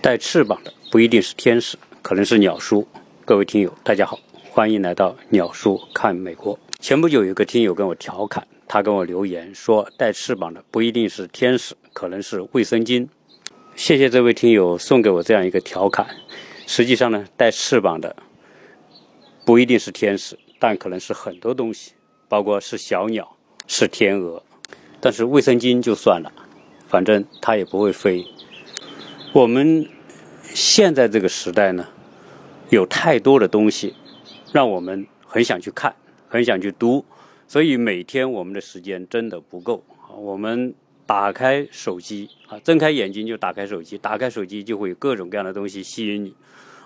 带翅膀的不一定是天使，可能是鸟叔。各位听友，大家好，欢迎来到鸟叔看美国。前不久有个听友跟我调侃，他跟我留言说，带翅膀的不一定是天使，可能是卫生巾。谢谢这位听友送给我这样一个调侃。实际上呢，带翅膀的不一定是天使，但可能是很多东西，包括是小鸟，是天鹅。但是卫生巾就算了，反正它也不会飞。我们现在这个时代呢，有太多的东西，让我们很想去看，很想去读，所以每天我们的时间真的不够。我们打开手机啊，睁开眼睛就打开手机，打开手机就会有各种各样的东西吸引你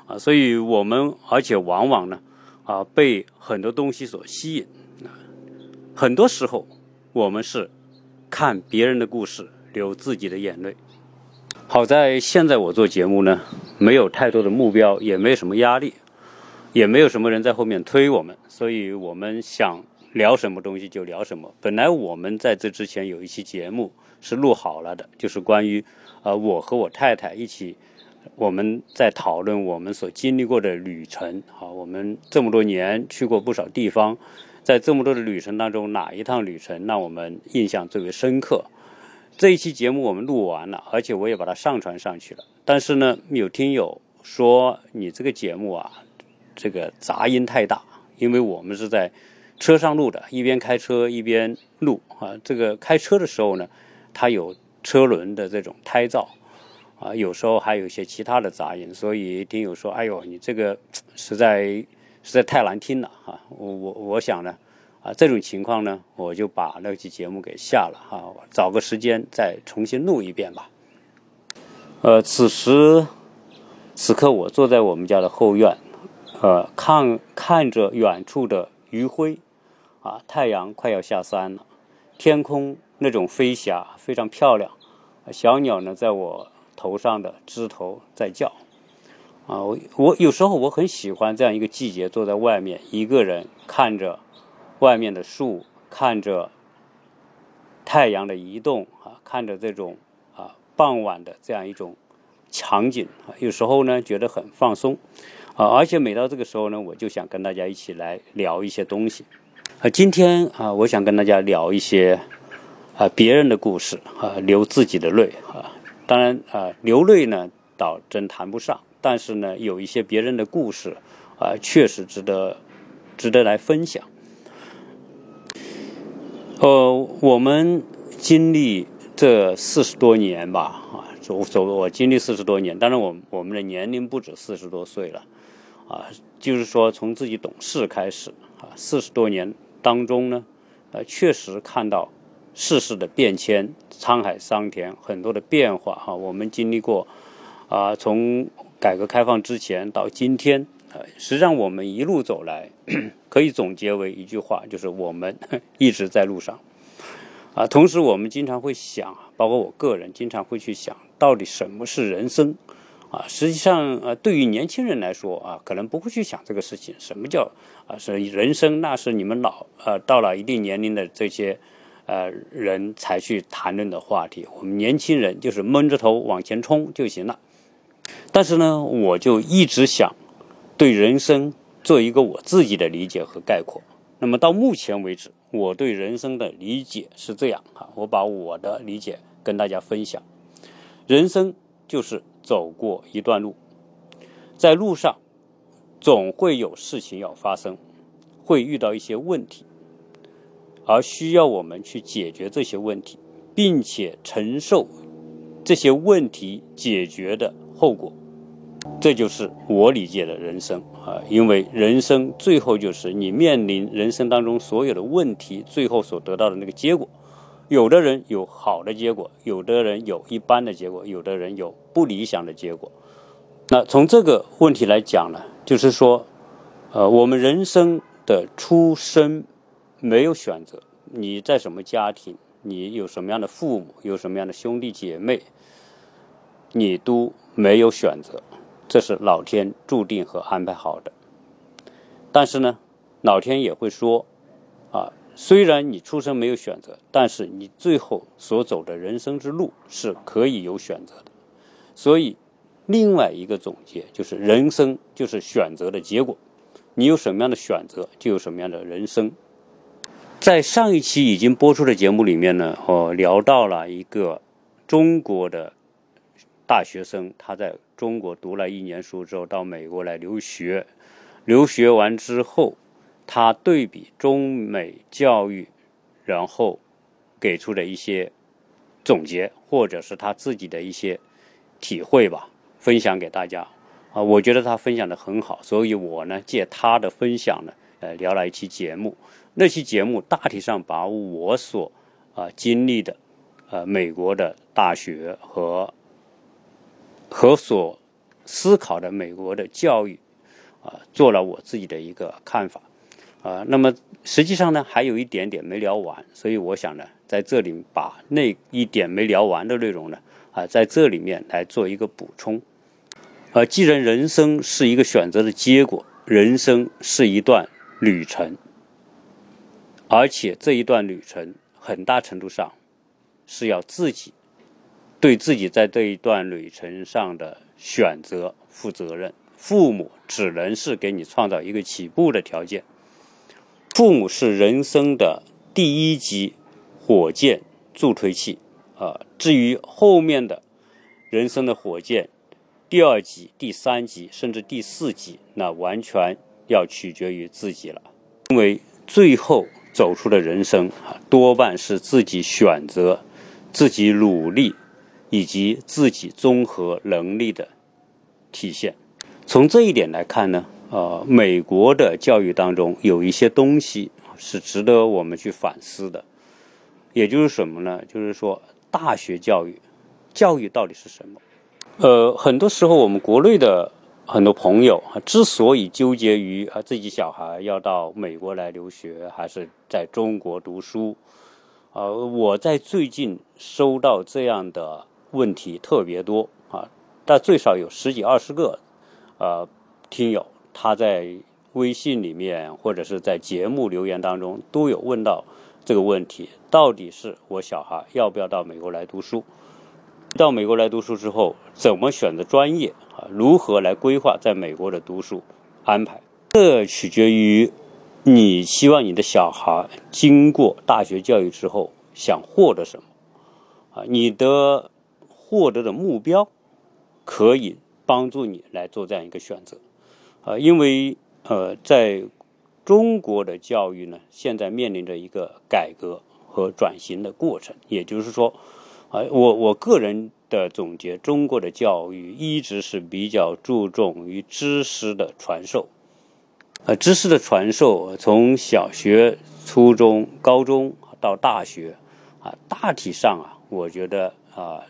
啊，所以我们而且往往呢啊被很多东西所吸引啊，很多时候我们是看别人的故事，流自己的眼泪。好在现在我做节目呢，没有太多的目标，也没有什么压力，也没有什么人在后面推我们，所以我们想聊什么东西就聊什么。本来我们在这之前有一期节目是录好了的，就是关于呃我和我太太一起我们在讨论我们所经历过的旅程。好，我们这么多年去过不少地方，在这么多的旅程当中，哪一趟旅程让我们印象最为深刻？这一期节目我们录完了，而且我也把它上传上去了。但是呢，有听友说你这个节目啊，这个杂音太大，因为我们是在车上录的，一边开车一边录啊。这个开车的时候呢，它有车轮的这种胎噪啊，有时候还有一些其他的杂音，所以听友说：“哎呦，你这个实在实在太难听了啊！”我我我想呢。啊，这种情况呢，我就把那期节目给下了哈，找个时间再重新录一遍吧。呃，此时此刻我坐在我们家的后院，呃，看看着远处的余晖，啊，太阳快要下山了，天空那种飞霞非常漂亮，小鸟呢在我头上的枝头在叫，啊，我我有时候我很喜欢这样一个季节，坐在外面一个人看着。外面的树，看着太阳的移动啊，看着这种啊傍晚的这样一种场景啊，有时候呢觉得很放松啊，而且每到这个时候呢，我就想跟大家一起来聊一些东西啊。今天啊，我想跟大家聊一些啊别人的故事啊，流自己的泪啊。当然啊，流泪呢倒真谈不上，但是呢，有一些别人的故事啊，确实值得值得来分享。呃，我们经历这四十多年吧，啊，走走，我经历四十多年，当然我我们的年龄不止四十多岁了，啊，就是说从自己懂事开始，啊，四十多年当中呢，呃，确实看到世事的变迁，沧海桑田，很多的变化，哈，我们经历过，啊，从改革开放之前到今天。呃，实际上我们一路走来，可以总结为一句话，就是我们 一直在路上。啊，同时我们经常会想，包括我个人经常会去想，到底什么是人生？啊，实际上，呃，对于年轻人来说，啊，可能不会去想这个事情。什么叫啊？是人生？那是你们老呃到了一定年龄的这些呃人才去谈论的话题。我们年轻人就是闷着头往前冲就行了。但是呢，我就一直想。对人生做一个我自己的理解和概括。那么到目前为止，我对人生的理解是这样哈，我把我的理解跟大家分享。人生就是走过一段路，在路上总会有事情要发生，会遇到一些问题，而需要我们去解决这些问题，并且承受这些问题解决的后果。这就是我理解的人生啊，因为人生最后就是你面临人生当中所有的问题，最后所得到的那个结果。有的人有好的结果，有的人有一般的结果，有的人有不理想的结果。那从这个问题来讲呢，就是说，呃，我们人生的出生没有选择，你在什么家庭，你有什么样的父母，有什么样的兄弟姐妹，你都没有选择。这是老天注定和安排好的，但是呢，老天也会说，啊，虽然你出生没有选择，但是你最后所走的人生之路是可以有选择的。所以，另外一个总结就是人生就是选择的结果，你有什么样的选择，就有什么样的人生。在上一期已经播出的节目里面呢，我聊到了一个中国的大学生，他在中国读了一年书之后到美国来留学，留学完之后，他对比中美教育，然后给出的一些总结，或者是他自己的一些体会吧，分享给大家。啊，我觉得他分享的很好，所以我呢借他的分享呢，呃，聊了一期节目。那期节目大体上把我所啊经历的，呃，美国的大学和和所思考的美国的教育啊，做了我自己的一个看法啊。那么实际上呢，还有一点点没聊完，所以我想呢，在这里把那一点没聊完的内容呢啊，在这里面来做一个补充。啊，既然人生是一个选择的结果，人生是一段旅程。而且这一段旅程，很大程度上是要自己对自己在这一段旅程上的选择负责任。父母只能是给你创造一个起步的条件，父母是人生的第一级火箭助推器啊。至于后面的人生的火箭，第二级、第三级甚至第四级，那完全要取决于自己了，因为最后。走出的人生啊，多半是自己选择、自己努力以及自己综合能力的体现。从这一点来看呢，呃，美国的教育当中有一些东西是值得我们去反思的。也就是什么呢？就是说，大学教育，教育到底是什么？呃，很多时候我们国内的。很多朋友啊，之所以纠结于啊自己小孩要到美国来留学，还是在中国读书，呃，我在最近收到这样的问题特别多啊，但最少有十几二十个，呃，听友他在微信里面或者是在节目留言当中都有问到这个问题：到底是我小孩要不要到美国来读书？到美国来读书之后，怎么选择专业啊？如何来规划在美国的读书安排？这取决于你希望你的小孩经过大学教育之后想获得什么啊？你的获得的目标可以帮助你来做这样一个选择啊。因为呃，在中国的教育呢，现在面临着一个改革和转型的过程，也就是说。啊，我我个人的总结，中国的教育一直是比较注重于知识的传授，啊，知识的传授从小学、初中、高中到大学，啊，大体上啊，我觉得啊，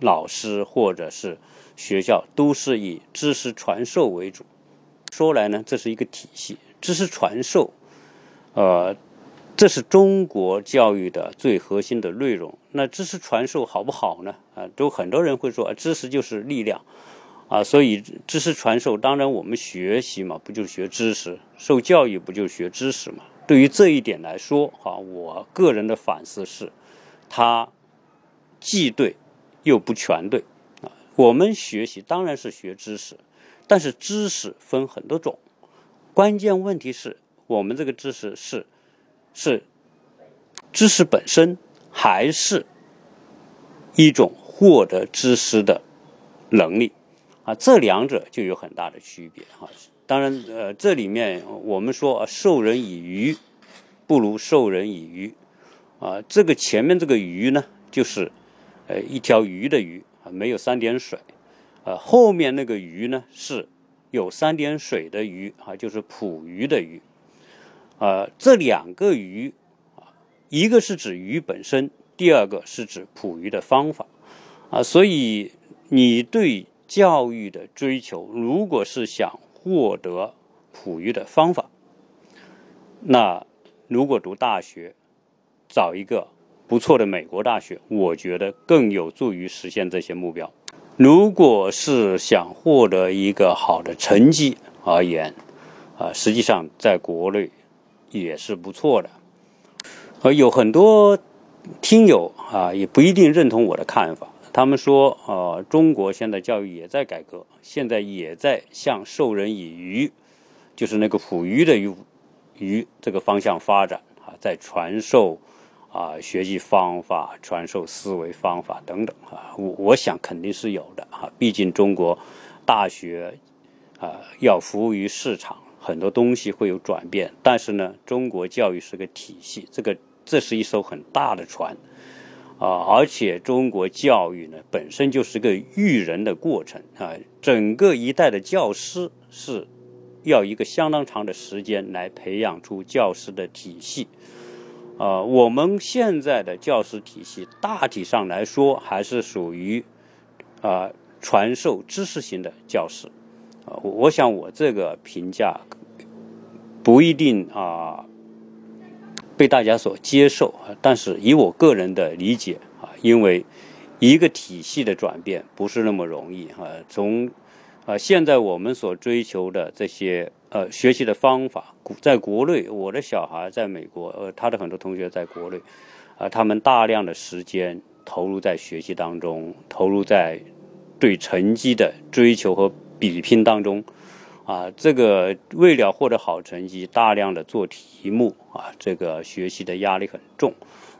老师或者是学校都是以知识传授为主。说来呢，这是一个体系，知识传授，呃。这是中国教育的最核心的内容。那知识传授好不好呢？啊，都很多人会说，知识就是力量，啊，所以知识传授，当然我们学习嘛，不就是学知识？受教育不就是学知识嘛？对于这一点来说，哈，我个人的反思是，它既对又不全对。啊，我们学习当然是学知识，但是知识分很多种，关键问题是我们这个知识是。是知识本身，还是一种获得知识的能力啊？这两者就有很大的区别哈。当然，呃，这里面我们说授人以鱼，不如授人以渔啊。这个前面这个鱼呢，就是呃一条鱼的鱼啊，没有三点水啊。后面那个鱼呢，是有三点水的鱼啊，就是捕鱼的鱼。啊，这两个鱼啊，一个是指鱼本身，第二个是指捕鱼的方法啊。所以你对教育的追求，如果是想获得捕鱼的方法，那如果读大学，找一个不错的美国大学，我觉得更有助于实现这些目标。如果是想获得一个好的成绩而言，啊，实际上在国内。也是不错的，而有很多听友啊，也不一定认同我的看法。他们说，呃，中国现在教育也在改革，现在也在向授人以渔，就是那个捕鱼的鱼鱼这个方向发展啊，在传授啊学习方法、传授思维方法等等啊，我我想肯定是有的啊，毕竟中国大学啊要服务于市场，很多东西会有转变，但是呢，中国教育是个体系，这个这是一艘很大的船。啊，而且中国教育呢，本身就是个育人的过程啊。整个一代的教师是要一个相当长的时间来培养出教师的体系。啊，我们现在的教师体系大体上来说还是属于啊传授知识型的教师。啊，我想我这个评价不一定啊。被大家所接受，但是以我个人的理解啊，因为一个体系的转变不是那么容易啊。从啊现在我们所追求的这些呃学习的方法，在国内，我的小孩在美国，呃，他的很多同学在国内，啊，他们大量的时间投入在学习当中，投入在对成绩的追求和比拼当中。啊，这个为了获得好成绩，大量的做题目啊，这个学习的压力很重，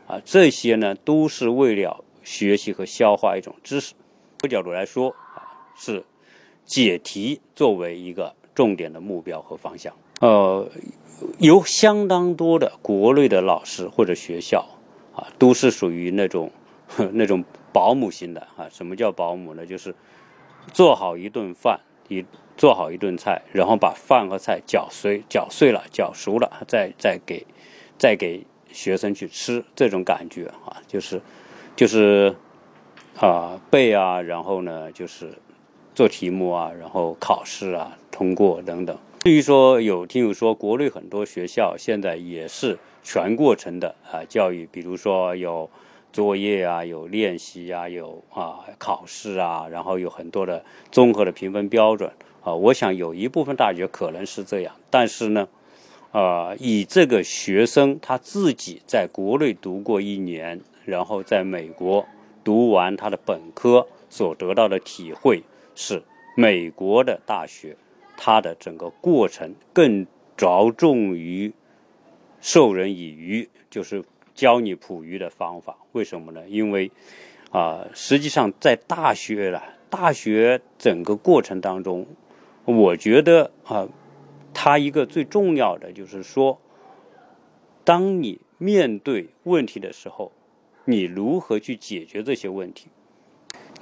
啊，这些呢都是为了学习和消化一种知识。这个角度来说啊，是解题作为一个重点的目标和方向。呃，有相当多的国内的老师或者学校啊，都是属于那种 那种保姆型的啊。什么叫保姆呢？就是做好一顿饭。一做好一顿菜，然后把饭和菜搅碎、搅碎了、搅熟了，再再给再给学生去吃，这种感觉啊，就是就是啊背啊，然后呢就是做题目啊，然后考试啊通过等等。至于说有听友说，国内很多学校现在也是全过程的啊教育，比如说有。作业啊，有练习啊，有啊考试啊，然后有很多的综合的评分标准啊。我想有一部分大学可能是这样，但是呢，啊，以这个学生他自己在国内读过一年，然后在美国读完他的本科所得到的体会是，美国的大学它的整个过程更着重于授人以渔，就是。教你捕鱼的方法，为什么呢？因为，啊，实际上在大学了，大学整个过程当中，我觉得啊，它一个最重要的就是说，当你面对问题的时候，你如何去解决这些问题？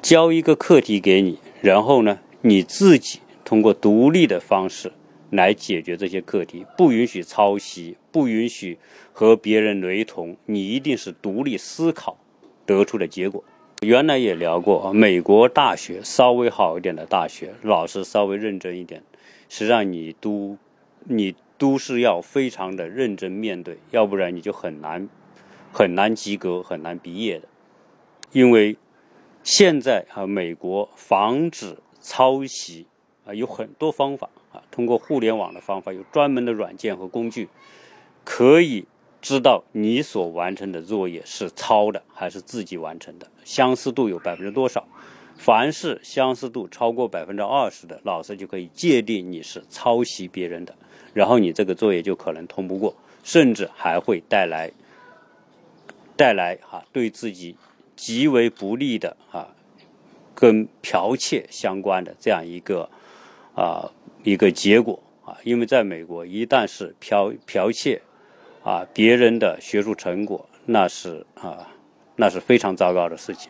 交一个课题给你，然后呢，你自己通过独立的方式。来解决这些课题，不允许抄袭，不允许和别人雷同，你一定是独立思考得出的结果。原来也聊过，美国大学稍微好一点的大学，老师稍微认真一点，实际上你都你都是要非常的认真面对，要不然你就很难很难及格，很难毕业的。因为现在啊，美国防止抄袭啊有很多方法啊。通过互联网的方法，有专门的软件和工具，可以知道你所完成的作业是抄的还是自己完成的，相似度有百分之多少。凡是相似度超过百分之二十的，老师就可以界定你是抄袭别人的，然后你这个作业就可能通不过，甚至还会带来带来哈对自己极为不利的啊，跟剽窃相关的这样一个啊。一个结果啊，因为在美国，一旦是剽剽窃啊别人的学术成果，那是啊那是非常糟糕的事情。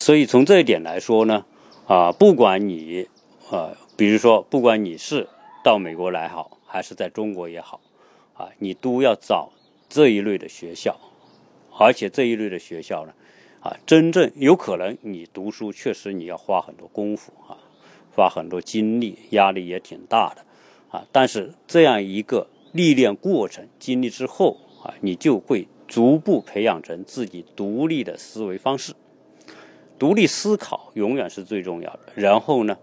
所以从这一点来说呢，啊，不管你啊，比如说，不管你是到美国来好，还是在中国也好，啊，你都要找这一类的学校，而且这一类的学校呢，啊，真正有可能你读书确实你要花很多功夫啊。花很多精力，压力也挺大的，啊！但是这样一个历练过程经历之后，啊，你就会逐步培养成自己独立的思维方式，独立思考永远是最重要的。然后呢，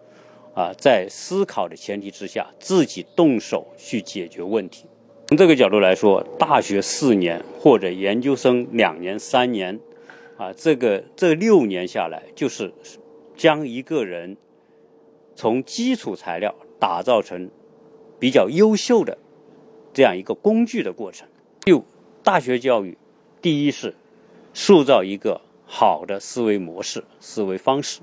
啊，在思考的前提之下，自己动手去解决问题。从这个角度来说，大学四年或者研究生两年、三年，啊，这个这六年下来，就是将一个人从基础材料打造成比较优秀的这样一个工具的过程。就大学教育，第一是塑造一个好的思维模式、思维方式，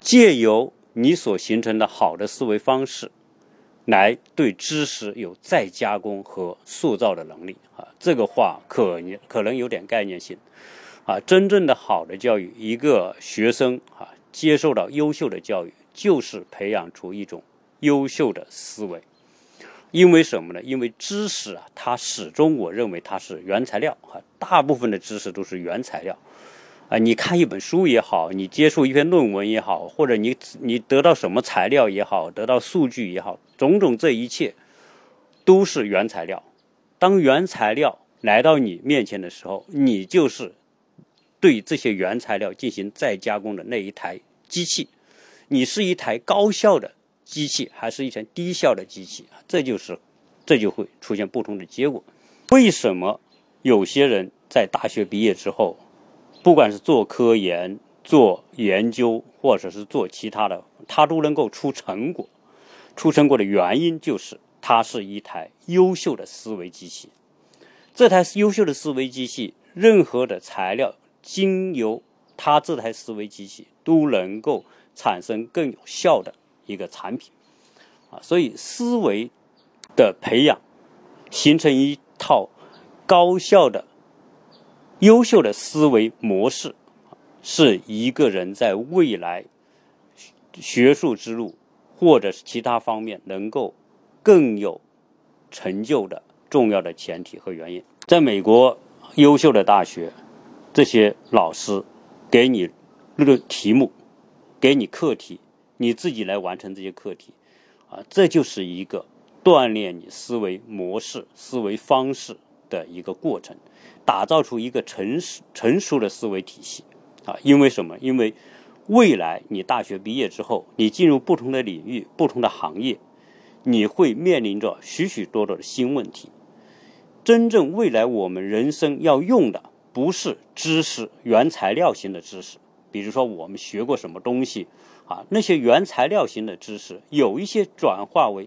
借由你所形成的好的思维方式。来对知识有再加工和塑造的能力啊，这个话可可能有点概念性啊。真正的好的教育，一个学生啊接受到优秀的教育，就是培养出一种优秀的思维。因为什么呢？因为知识啊，它始终我认为它是原材料啊，大部分的知识都是原材料。啊，你看一本书也好，你接触一篇论文也好，或者你你得到什么材料也好，得到数据也好，种种这一切都是原材料。当原材料来到你面前的时候，你就是对这些原材料进行再加工的那一台机器。你是一台高效的机器，还是一台低效的机器？这就是这就会出现不同的结果。为什么有些人在大学毕业之后？不管是做科研、做研究，或者是做其他的，他都能够出成果。出成果的原因就是，它是一台优秀的思维机器。这台优秀的思维机器，任何的材料经由他这台思维机器，都能够产生更有效的一个产品。啊，所以思维的培养，形成一套高效的。优秀的思维模式，是一个人在未来学术之路或者是其他方面能够更有成就的重要的前提和原因。在美国，优秀的大学，这些老师给你那个题目，给你课题，你自己来完成这些课题，啊，这就是一个锻炼你思维模式、思维方式的一个过程。打造出一个成熟成熟的思维体系，啊，因为什么？因为未来你大学毕业之后，你进入不同的领域、不同的行业，你会面临着许许多多的新问题。真正未来我们人生要用的，不是知识原材料型的知识，比如说我们学过什么东西，啊，那些原材料型的知识，有一些转化为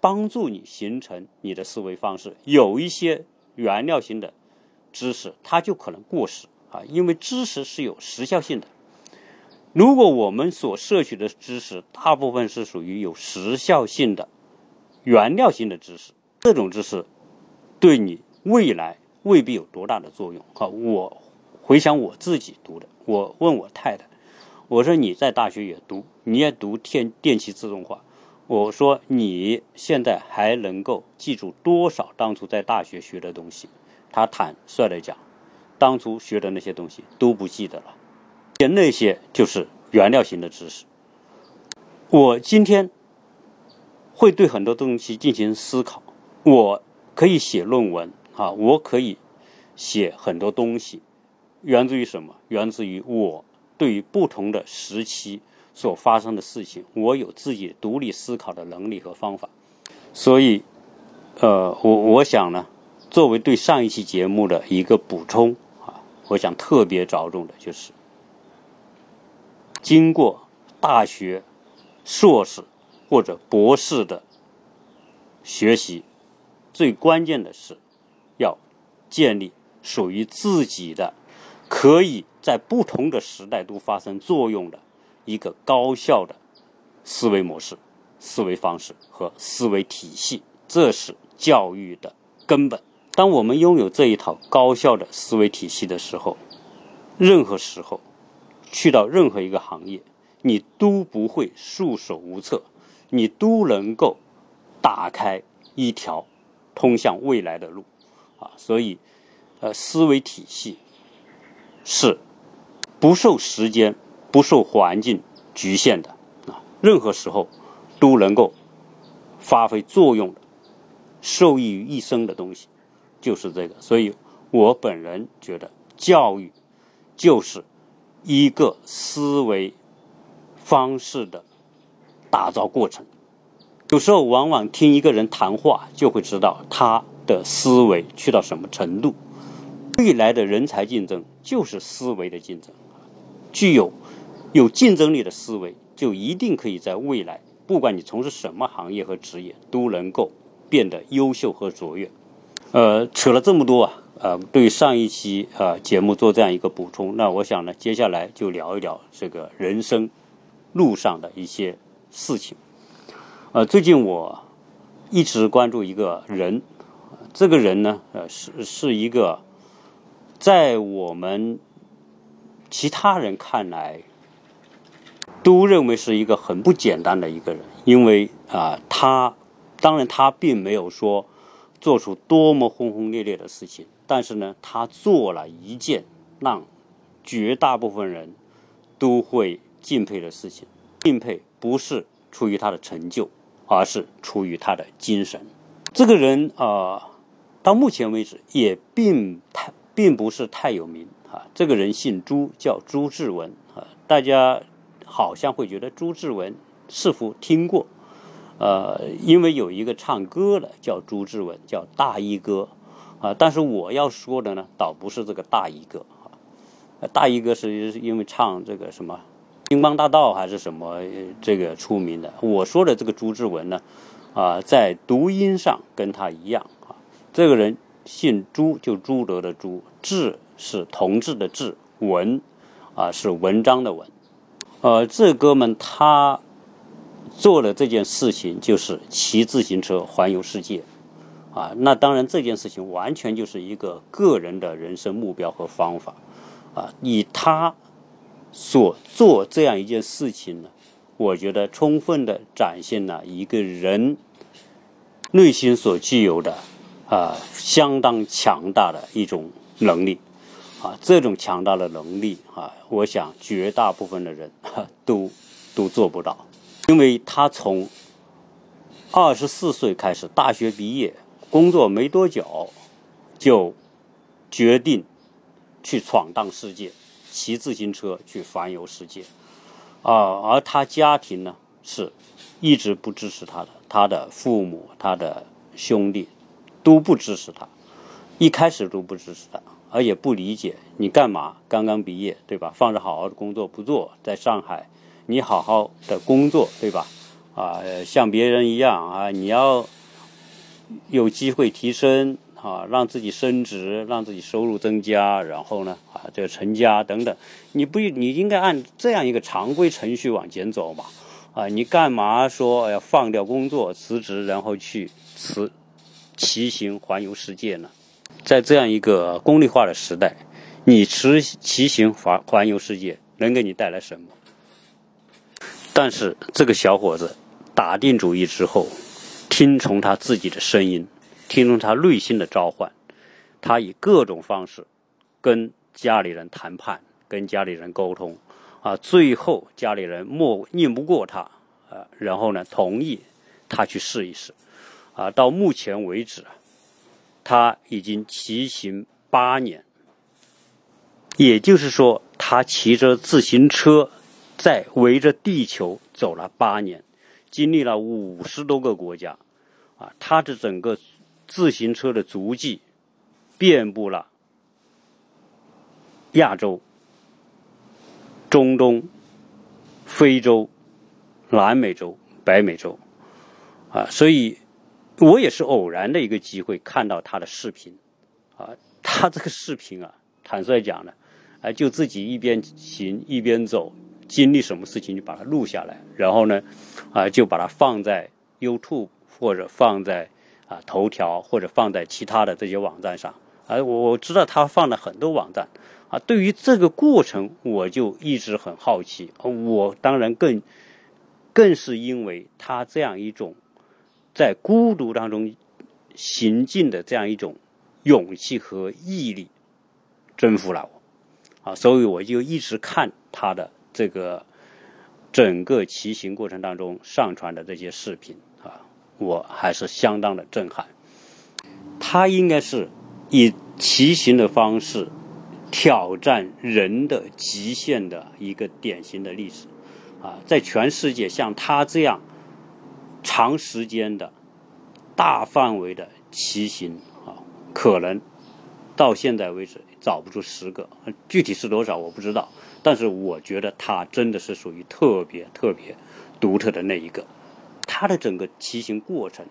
帮助你形成你的思维方式，有一些原料型的。知识它就可能过时啊，因为知识是有时效性的。如果我们所摄取的知识大部分是属于有时效性的原料性的知识，这种知识对你未来未必有多大的作用啊。我回想我自己读的，我问我太太，我说你在大学也读，你也读电电气自动化，我说你现在还能够记住多少当初在大学学的东西？他坦率的讲，当初学的那些东西都不记得了，那些就是原料型的知识。我今天会对很多东西进行思考，我可以写论文啊，我可以写很多东西，源自于什么？源自于我对于不同的时期所发生的事情，我有自己独立思考的能力和方法。所以，呃，我我想呢。作为对上一期节目的一个补充啊，我想特别着重的就是，经过大学、硕士或者博士的学习，最关键的是要建立属于自己的、可以在不同的时代都发生作用的一个高效的思维模式、思维方式和思维体系，这是教育的根本。当我们拥有这一套高效的思维体系的时候，任何时候去到任何一个行业，你都不会束手无策，你都能够打开一条通向未来的路啊！所以，呃，思维体系是不受时间、不受环境局限的啊，任何时候都能够发挥作用的、受益于一生的东西。就是这个，所以我本人觉得，教育就是一个思维方式的打造过程。有时候，往往听一个人谈话，就会知道他的思维去到什么程度。未来的人才竞争就是思维的竞争，具有有竞争力的思维，就一定可以在未来，不管你从事什么行业和职业，都能够变得优秀和卓越。呃，扯了这么多啊，呃，对上一期啊节目做这样一个补充。那我想呢，接下来就聊一聊这个人生路上的一些事情。呃，最近我一直关注一个人，这个人呢，呃，是是一个。在我们其他人看来，都认为是一个很不简单的一个人，因为啊，他当然他并没有说做出多么轰轰烈烈的事情，但是呢，他做了一件让绝大部分人都会敬佩的事情。敬佩不是出于他的成就，而是出于他的精神。这个人啊，到目前为止也并太。并不是太有名啊，这个人姓朱，叫朱志文啊。大家好像会觉得朱志文似乎听过，呃，因为有一个唱歌的叫朱志文，叫大衣哥啊。但是我要说的呢，倒不是这个大衣哥啊，大衣哥是因为唱这个什么《星光大道》还是什么这个出名的。我说的这个朱志文呢，啊，在读音上跟他一样，这个人。姓朱，就朱德的朱；志是同志的志；文啊是文章的文。呃，这哥们他做的这件事情就是骑自行车环游世界啊。那当然，这件事情完全就是一个个人的人生目标和方法啊。以他所做这样一件事情呢，我觉得充分的展现了一个人内心所具有的。啊，相当强大的一种能力，啊，这种强大的能力啊，我想绝大部分的人都都做不到，因为他从二十四岁开始大学毕业，工作没多久，就决定去闯荡世界，骑自行车去环游世界，啊，而他家庭呢是一直不支持他的，他的父母，他的兄弟。都不支持他，一开始都不支持他，而且不理解你干嘛？刚刚毕业，对吧？放着好好的工作不做，在上海，你好好的工作，对吧？啊，像别人一样啊，你要有机会提升啊，让自己升职，让自己收入增加，然后呢，啊，这个成家等等，你不，你应该按这样一个常规程序往前走嘛？啊，你干嘛说要放掉工作辞职，然后去辞？骑行环游世界呢？在这样一个功利化的时代，你骑骑行环环游世界能给你带来什么？但是这个小伙子打定主意之后，听从他自己的声音，听从他内心的召唤，他以各种方式跟家里人谈判，跟家里人沟通，啊，最后家里人莫拧不过他，啊，然后呢，同意他去试一试。啊，到目前为止，他已经骑行八年，也就是说，他骑着自行车在围着地球走了八年，经历了五十多个国家，啊，他的整个自行车的足迹遍布了亚洲、中东、非洲、南美洲、北美洲，啊，所以。我也是偶然的一个机会看到他的视频，啊，他这个视频啊，坦率讲呢，啊，就自己一边行一边走，经历什么事情就把它录下来，然后呢，啊，就把它放在 YouTube 或者放在啊头条或者放在其他的这些网站上，啊，我我知道他放了很多网站，啊，对于这个过程我就一直很好奇，我当然更更是因为他这样一种。在孤独当中行进的这样一种勇气和毅力，征服了我，啊，所以我就一直看他的这个整个骑行过程当中上传的这些视频，啊，我还是相当的震撼。他应该是以骑行的方式挑战人的极限的一个典型的例子，啊，在全世界像他这样。长时间的、大范围的骑行啊，可能到现在为止找不出十个，具体是多少我不知道。但是我觉得他真的是属于特别特别独特的那一个。他的整个骑行过程，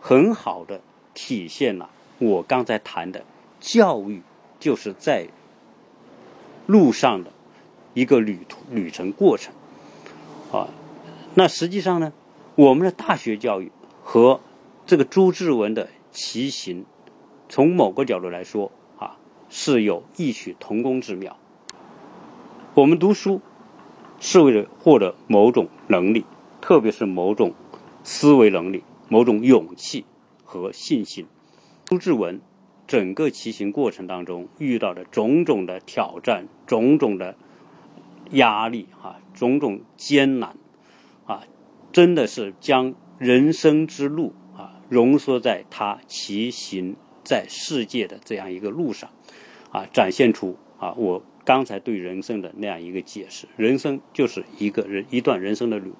很好的体现了我刚才谈的教育，就是在路上的一个旅途旅程过程。啊，那实际上呢，我们的大学教育和这个朱志文的骑行，从某个角度来说啊，是有异曲同工之妙。我们读书是为了获得某种能力，特别是某种思维能力、某种勇气和信心。朱志文整个骑行过程当中遇到的种种的挑战、种种的压力啊、种种艰难，真的是将人生之路啊浓缩在他骑行在世界的这样一个路上啊，展现出啊我。刚才对人生的那样一个解释，人生就是一个人一段人生的旅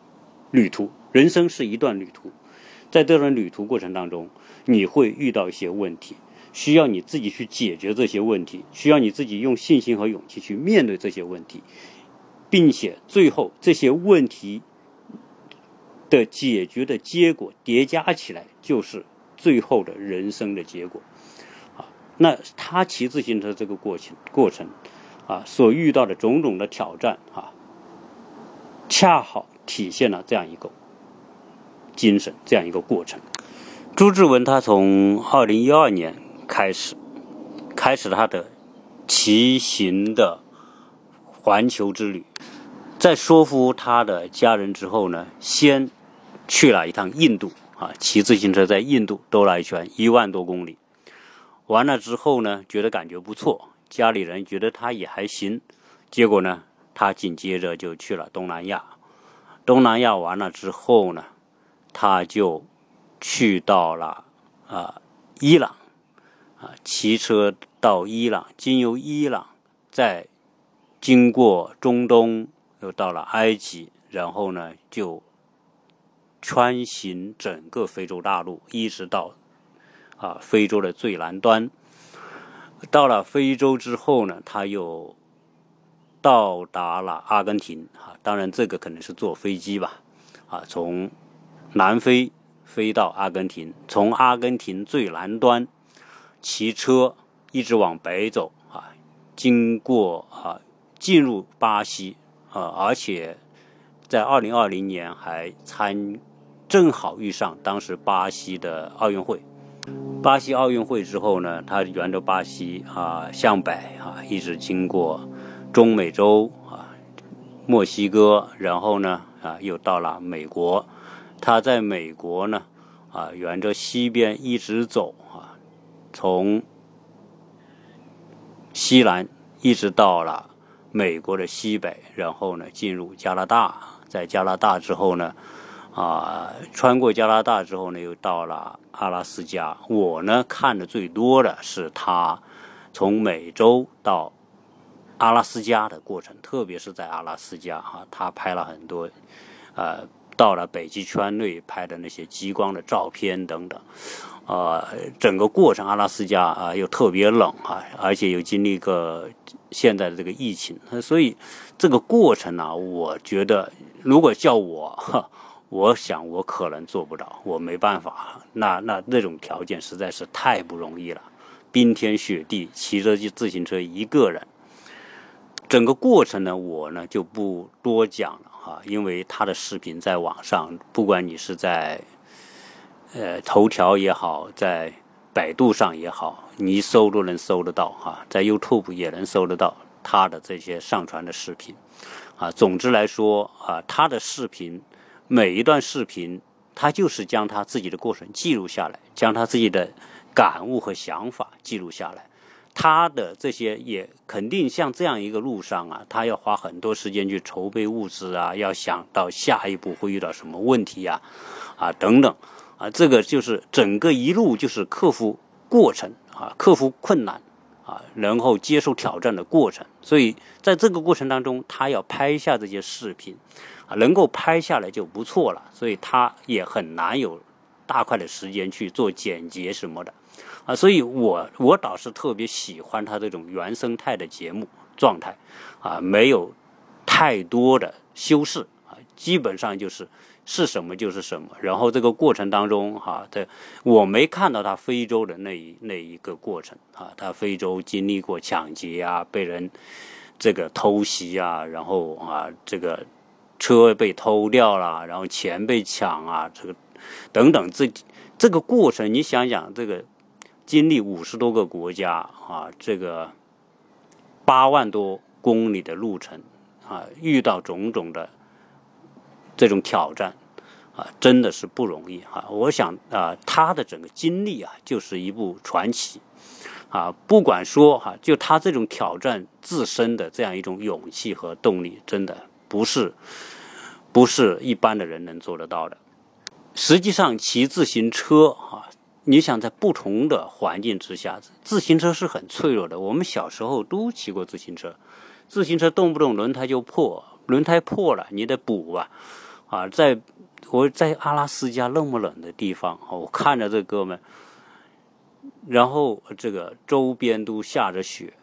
旅途，人生是一段旅途，在这段旅途过程当中，你会遇到一些问题，需要你自己去解决这些问题，需要你自己用信心和勇气去面对这些问题，并且最后这些问题的解决的结果叠加起来，就是最后的人生的结果。啊，那他骑自行车这个过程过程。啊，所遇到的种种的挑战啊，恰好体现了这样一个精神，这样一个过程。朱志文他从二零一二年开始，开始他的骑行的环球之旅。在说服他的家人之后呢，先去了一趟印度啊，骑自行车在印度兜了一圈，一万多公里。完了之后呢，觉得感觉不错。家里人觉得他也还行，结果呢，他紧接着就去了东南亚。东南亚完了之后呢，他就去到了啊伊朗，啊骑车到伊朗，经由伊朗，再经过中东，又到了埃及，然后呢就穿行整个非洲大陆，一直到啊非洲的最南端。到了非洲之后呢，他又到达了阿根廷啊，当然这个可能是坐飞机吧，啊，从南非飞到阿根廷，从阿根廷最南端骑车一直往北走啊，经过啊进入巴西啊，而且在二零二零年还参正好遇上当时巴西的奥运会。巴西奥运会之后呢，他沿着巴西啊向北啊，一直经过中美洲啊、墨西哥，然后呢啊又到了美国。他在美国呢啊沿着西边一直走啊，从西南一直到了美国的西北，然后呢进入加拿大，在加拿大之后呢。啊，穿过加拿大之后呢，又到了阿拉斯加。我呢看的最多的是他从美洲到阿拉斯加的过程，特别是在阿拉斯加哈，他拍了很多，呃，到了北极圈内拍的那些极光的照片等等。啊，整个过程阿拉斯加啊又特别冷啊，而且又经历个现在的这个疫情，所以这个过程呢，我觉得如果叫我哈。我想我可能做不到，我没办法。那那那种条件实在是太不容易了，冰天雪地骑着自行车一个人，整个过程呢，我呢就不多讲了哈，因为他的视频在网上，不管你是在呃头条也好，在百度上也好，你一搜都能搜得到哈，在 YouTube 也能搜得到他的这些上传的视频啊。总之来说啊，他的视频。每一段视频，他就是将他自己的过程记录下来，将他自己的感悟和想法记录下来。他的这些也肯定像这样一个路上啊，他要花很多时间去筹备物资啊，要想到下一步会遇到什么问题呀，啊等等，啊这个就是整个一路就是克服过程啊，克服困难啊，然后接受挑战的过程。所以在这个过程当中，他要拍下这些视频。能够拍下来就不错了，所以他也很难有大块的时间去做剪辑什么的，啊，所以我我倒是特别喜欢他这种原生态的节目状态，啊，没有太多的修饰啊，基本上就是是什么就是什么。然后这个过程当中，哈，的我没看到他非洲的那一那一个过程啊，他非洲经历过抢劫啊，被人这个偷袭啊，然后啊，这个。车被偷掉了，然后钱被抢啊，这个等等，这这个过程，你想想，这个经历五十多个国家啊，这个八万多公里的路程啊，遇到种种的这种挑战啊，真的是不容易啊！我想啊，他的整个经历啊，就是一部传奇啊。不管说哈，就他这种挑战自身的这样一种勇气和动力，真的不是。不是一般的人能做得到的。实际上，骑自行车啊，你想在不同的环境之下，自行车是很脆弱的。我们小时候都骑过自行车，自行车动不动轮胎就破，轮胎破了你得补吧？啊，在我在阿拉斯加那么冷的地方，我看着这哥们，然后这个周边都下着雪，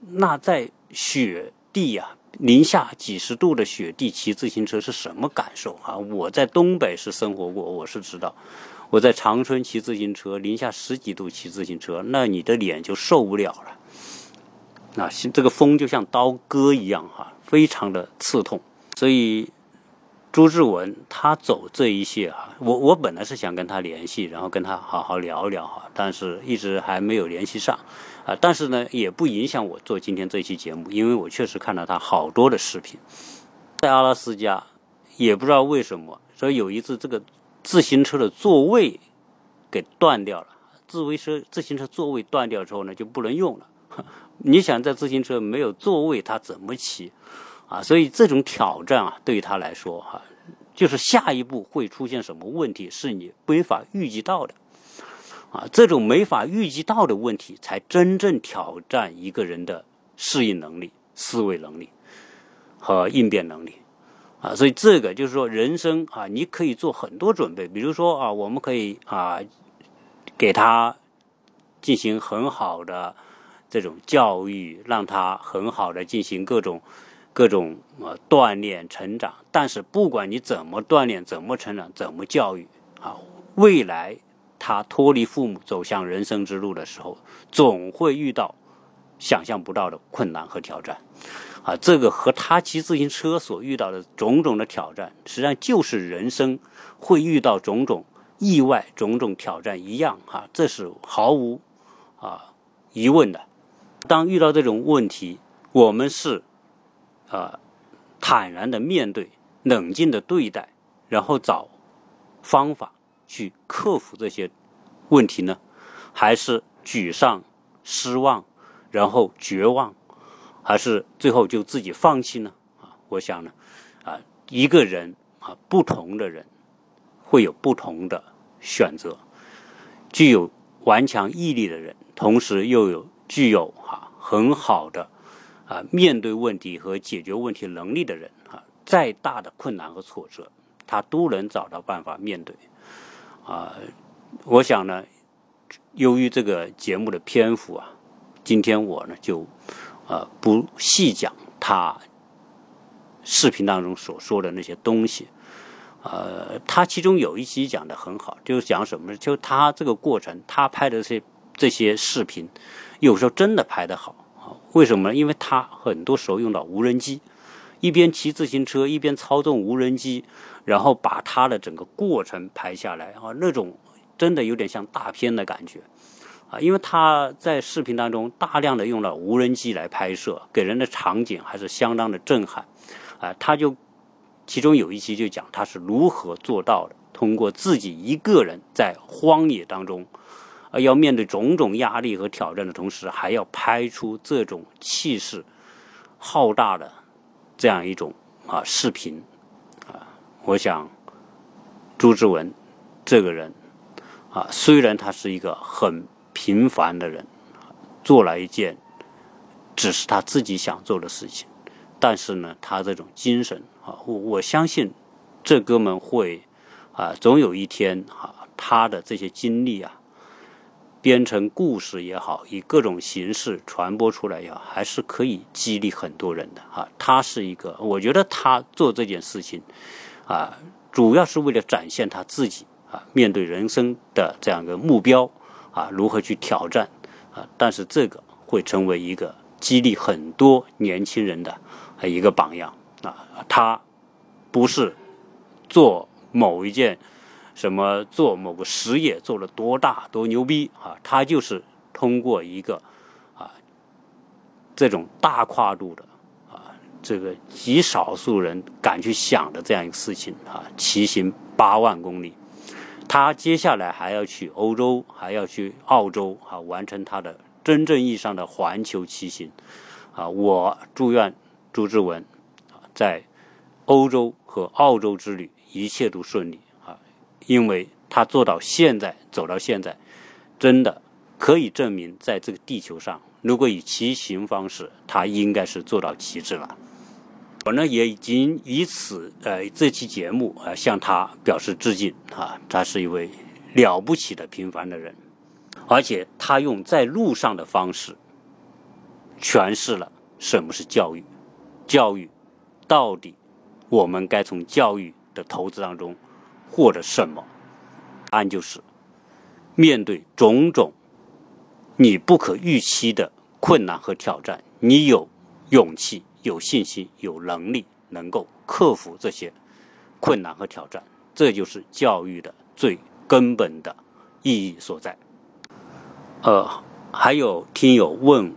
那在雪地呀。零下几十度的雪地骑自行车是什么感受啊？我在东北是生活过，我是知道。我在长春骑自行车，零下十几度骑自行车，那你的脸就受不了了。那这个风就像刀割一样哈，非常的刺痛。所以朱志文他走这一些啊，我我本来是想跟他联系，然后跟他好好聊聊哈，但是一直还没有联系上。啊，但是呢，也不影响我做今天这期节目，因为我确实看到他好多的视频，在阿拉斯加，也不知道为什么，说有一次这个自行车的座位给断掉了，自行车自行车座位断掉之后呢，就不能用了。你想在自行车没有座位，他怎么骑？啊，所以这种挑战啊，对于他来说哈，就是下一步会出现什么问题，是你没法预计到的。啊，这种没法预计到的问题，才真正挑战一个人的适应能力、思维能力和应变能力。啊，所以这个就是说，人生啊，你可以做很多准备，比如说啊，我们可以啊，给他进行很好的这种教育，让他很好的进行各种各种啊锻炼、成长。但是，不管你怎么锻炼、怎么成长、怎么教育啊，未来。他脱离父母走向人生之路的时候，总会遇到想象不到的困难和挑战，啊，这个和他骑自行车所遇到的种种的挑战，实际上就是人生会遇到种种意外、种种挑战一样，哈，这是毫无啊疑问的。当遇到这种问题，我们是啊坦然的面对，冷静的对待，然后找方法。去克服这些问题呢，还是沮丧、失望，然后绝望，还是最后就自己放弃呢？啊，我想呢，啊，一个人啊，不同的人会有不同的选择。具有顽强毅力的人，同时又有具有啊很好的啊面对问题和解决问题能力的人啊，再大的困难和挫折，他都能找到办法面对。啊，我想呢，由于这个节目的篇幅啊，今天我呢就啊不细讲他视频当中所说的那些东西。呃，他其中有一期讲的很好，就是讲什么呢？就他这个过程，他拍的这些这些视频，有时候真的拍的好。为什么呢？因为他很多时候用到无人机。一边骑自行车，一边操纵无人机，然后把他的整个过程拍下来啊，那种真的有点像大片的感觉啊，因为他在视频当中大量的用了无人机来拍摄，给人的场景还是相当的震撼啊。他就其中有一期就讲他是如何做到的，通过自己一个人在荒野当中，啊，要面对种种压力和挑战的同时，还要拍出这种气势浩大的。这样一种啊视频啊，我想朱之文这个人啊，虽然他是一个很平凡的人，做了一件只是他自己想做的事情，但是呢，他这种精神啊，我我相信这哥们会啊，总有一天啊，他的这些经历啊，编成故事也好，以各种形式传播出来也好，还是可以激励很多人的啊。他是一个，我觉得他做这件事情啊，主要是为了展现他自己啊，面对人生的这样一个目标啊，如何去挑战啊。但是这个会成为一个激励很多年轻人的一个榜样啊。他不是做某一件。什么做某个实业做了多大多牛逼啊？他就是通过一个啊这种大跨度的啊这个极少数人敢去想的这样一个事情啊，骑行八万公里，他接下来还要去欧洲，还要去澳洲啊，完成他的真正意义上的环球骑行啊！我祝愿朱之文在欧洲和澳洲之旅一切都顺利。因为他做到现在，走到现在，真的可以证明，在这个地球上，如果以骑行方式，他应该是做到极致了。我呢，也已经以此呃这期节目啊，向他表示致敬啊。他是一位了不起的平凡的人，而且他用在路上的方式诠释了什么是教育。教育到底，我们该从教育的投资当中。或者什么？答案就是：面对种种你不可预期的困难和挑战，你有勇气、有信心、有能力，能够克服这些困难和挑战。这就是教育的最根本的意义所在。呃，还有听友问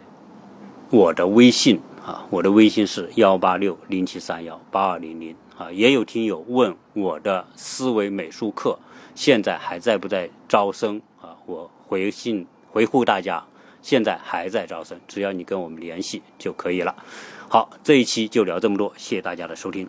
我的微信啊，我的微信是幺八六零七三幺八二零零。啊，也有听友问我的思维美术课现在还在不在招生啊？我回信回复大家，现在还在招生，只要你跟我们联系就可以了。好，这一期就聊这么多，谢谢大家的收听。